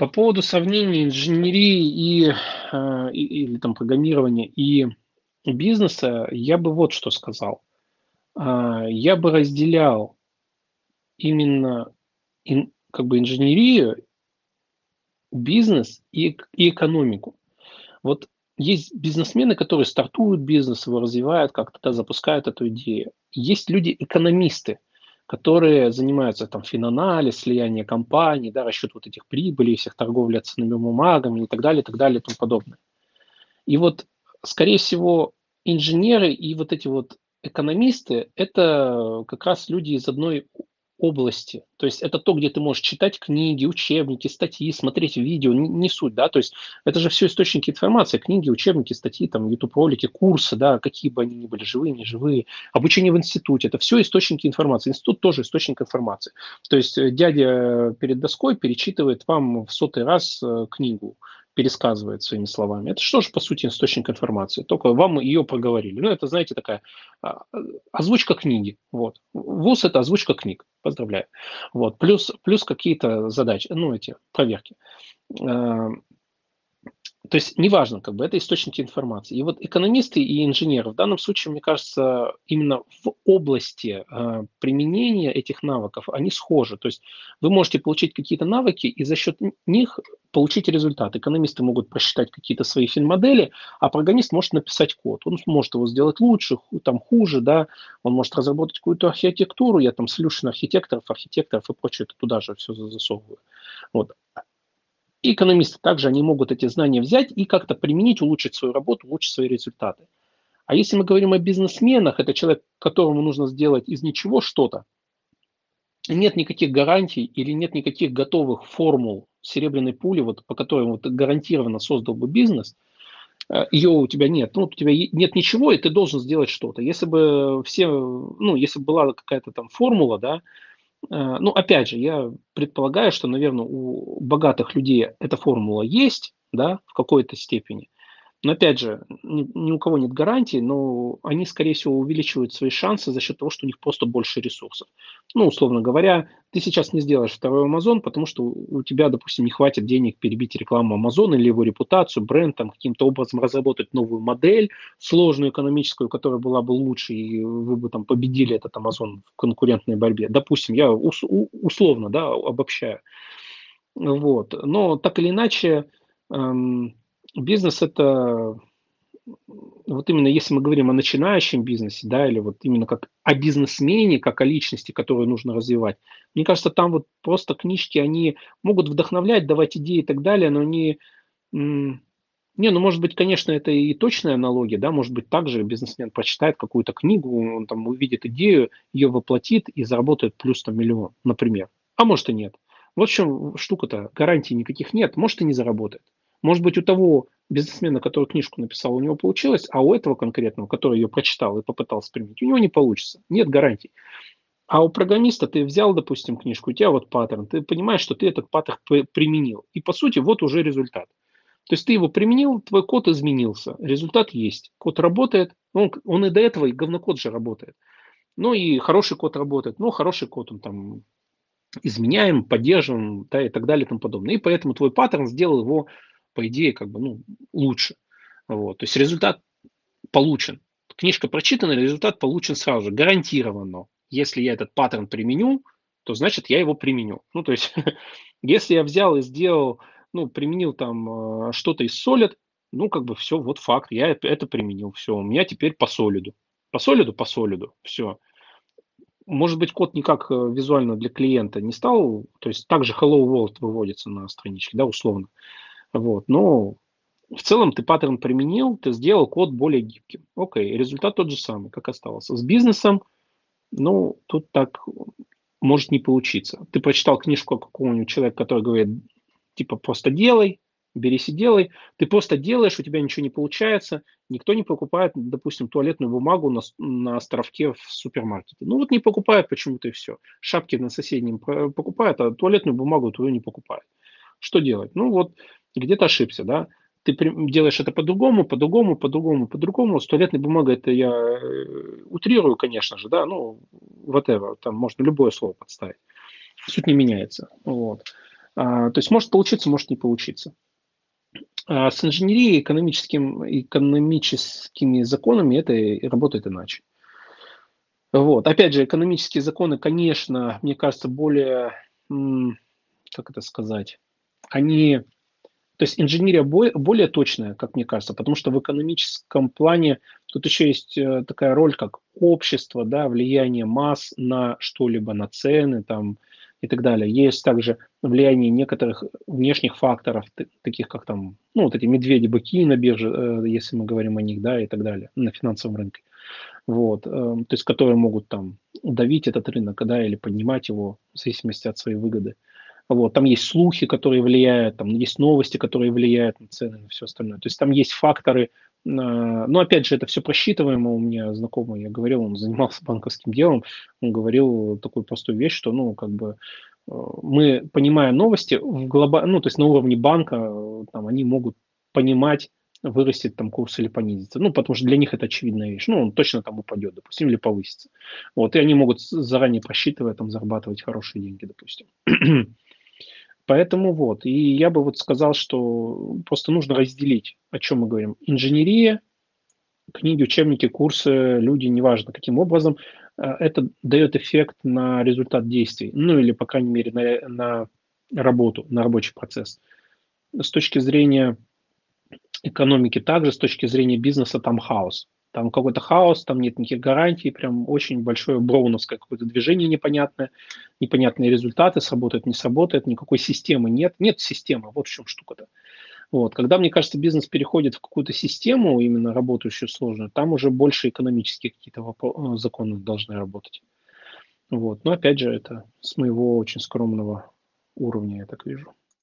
По поводу сравнения инженерии и, э, или там программирования и бизнеса, я бы вот что сказал. А, Я бы разделял именно ин- как бы инженерию, бизнес и, и экономику. Вот есть бизнесмены, которые стартуют бизнес, его развивают, как-то да, запускают эту идею. Есть люди-экономисты, которые занимаются там финанализ, слияние компаний, да, расчет вот этих прибылей, всех торговля ценными бумагами и так далее, и так далее и тому подобное. И вот, скорее всего, инженеры и вот эти вот экономисты– это как раз люди из одной области. То есть это то, где ты можешь читать книги, учебники, статьи, смотреть видео, не, не суть, да, то есть это же все источники информации, книги, учебники, статьи, там, YouTube-ролики, курсы, да, какие бы они ни были, живые, неживые, обучение в институте, это все источники информации. Институт тоже источник информации. То есть э, дядя перед доской перечитывает вам в сотый раз э, книгу, пересказывает своими словами. Это что же, по сути, источник информации, только вам ее проговорили. Ну, это, знаете, такая а, озвучка книги. Вот. ВУЗ– это озвучка книг. Поздравляю. Вот. Плюс, плюс какие-то задачи, ну, эти проверки. То есть неважно, как бы это источники информации. И вот экономисты и инженеры в данном случае, мне кажется, именно в области э, применения этих навыков они схожи. То есть вы можете получить какие-то навыки и за счет них получить результат. Экономисты могут просчитать какие-то свои финмодели, а программист может написать код. Он может его сделать лучше, там хуже, да, он может разработать какую-то архитектуру, я там solution архитекторов, архитекторов и прочее, туда же все засовываю. Вот. И экономисты также, они могут эти знания взять и как-то применить, улучшить свою работу, улучшить свои результаты. А если мы говорим о бизнесменах, это человек, которому нужно сделать из ничего что-то, нет никаких гарантий или нет никаких готовых формул серебряной пули, вот, по которым вот, гарантированно создал бы бизнес, э, ее у тебя нет, ну, у тебя нет ничего, и ты должен сделать что-то. Если бы все, ну, если бы была какая-то там формула, да, ну, опять же, я предполагаю, что, наверное, у богатых людей эта формула есть, да, в какой-то степени. Но опять же, ни, ни у кого нет гарантии, но они, скорее всего, увеличивают свои шансы за счет того, что у них просто больше ресурсов. Ну, условно говоря, ты сейчас не сделаешь второй Amazon, потому что у тебя, допустим, не хватит денег перебить рекламу Amazon или его репутацию, бренд, там, каким-то образом разработать новую модель, сложную экономическую, которая была бы лучше, и вы бы там победили этот Amazon в конкурентной борьбе. Допустим, я ус- условно, да, обобщаю. Вот. Но так или иначе, эм, Бизнес– это вот именно если мы говорим о начинающем бизнесе, да, или вот именно как о бизнесмене, как о личности, которую нужно развивать, мне кажется, там вот просто книжки, они могут вдохновлять, давать идеи и так далее, но они... Не, ну, может быть, конечно, это и точная аналогия, да, может быть, также бизнесмен прочитает какую-то книгу, он там увидит идею, ее воплотит и заработает плюс там миллион, например. А может и нет. Вот в чем штука-то, гарантий никаких нет, может и не заработает. Может быть, у того бизнесмена, который книжку написал, у него получилось, а у этого конкретного, который ее прочитал и попытался применить, у него не получится. Нет гарантий. А у программиста ты взял, допустим, книжку, у тебя вот паттерн, ты понимаешь, что ты этот паттерн применил. И по сути вот уже результат. То есть ты его применил, твой код изменился, результат есть. Код работает, он, он и до этого, и говнокод же работает. Ну и хороший код работает, ну хороший код он там изменяем, поддерживаем, да, и так далее и тому подобное. И поэтому твой паттерн сделал его по идее, как бы, ну, лучше. Вот. То есть результат получен. Книжка прочитана, результат получен сразу же, гарантированно. Если я этот паттерн применю, то значит я его применю. Ну, то есть, если я взял и сделал, ну, применил там э, что-то из Solid, ну, как бы все, вот факт, я это применил, все, у меня теперь по солиду. По солиду, по солиду, все. Может быть, код никак э, визуально для клиента не стал, то есть также Hello World выводится на страничке, да, условно. Вот, но в целом ты паттерн применил, ты сделал код более гибким. Окей, результат тот же самый, как остался. С бизнесом, ну, тут так может не получиться. Ты прочитал книжку какого-нибудь человека, который говорит, типа, просто делай, берись и делай. Ты просто делаешь, у тебя ничего не получается, никто не покупает, допустим, туалетную бумагу на, на островке в супермаркете. Ну вот не покупают почему-то и все. Шапки на соседнем покупают, а туалетную бумагу твою не покупают. Что делать? Ну вот где-то ошибся, да, ты делаешь это по-другому, по-другому, по-другому, по-другому. С туалетной бумагой это я э, утрирую, конечно же, да, ну, whatever, там можно любое слово подставить. Суть не меняется, вот. А, то есть может получиться, может не получиться. А с инженерией, экономическим, экономическими законами это работает иначе. Вот. Опять же, экономические законы, конечно, мне кажется, более, как это сказать, они то есть инженерия более точная, как мне кажется, потому что в экономическом плане тут еще есть э, такая роль, как общество, да, влияние масс на что-либо, на цены там и так далее. Есть также влияние некоторых внешних факторов, таких как там, ну, вот эти медведи-быки на бирже, э, если мы говорим о них, да, и так далее, на финансовом рынке. Вот, э, то есть которые могут там удавить этот рынок, да, или поднимать его в зависимости от своей выгоды. Вот, там есть слухи, которые влияют, там есть новости, которые влияют на цены, на все остальное. То есть там есть факторы, э, но опять же, это все просчитываемо. У меня знакомый, я говорил, он занимался банковским делом, он говорил такую простую вещь, что, ну, как бы э, мы, понимая новости, в глоба... ну, то есть на уровне банка, э, там, они могут понимать, вырастет там курс или понизится. Ну, потому что для них это очевидная вещь. Ну, он точно там упадет, допустим, или повысится. Вот, и они могут заранее просчитывая, там, зарабатывать хорошие деньги, допустим. Поэтому вот, и я бы вот сказал, что просто нужно разделить, о чем мы говорим. Инженерия, книги, учебники, курсы, люди, неважно каким образом, э, это дает эффект на результат действий, ну или, по крайней мере, на, на работу, на рабочий процесс. С точки зрения экономики также, с точки зрения бизнеса там хаос. Там какой-то хаос, там нет никаких гарантий, прям очень большое броуновское какое-то движение непонятное, непонятные результаты, сработает, не сработает, никакой системы нет. Нет системы, вот в чем штука-то. Вот. Когда, мне кажется, бизнес переходит в какую-то систему, именно работающую сложную, там уже больше экономические какие-то э, законы должны работать. Вот. Но опять же, это с моего очень скромного уровня, я так вижу.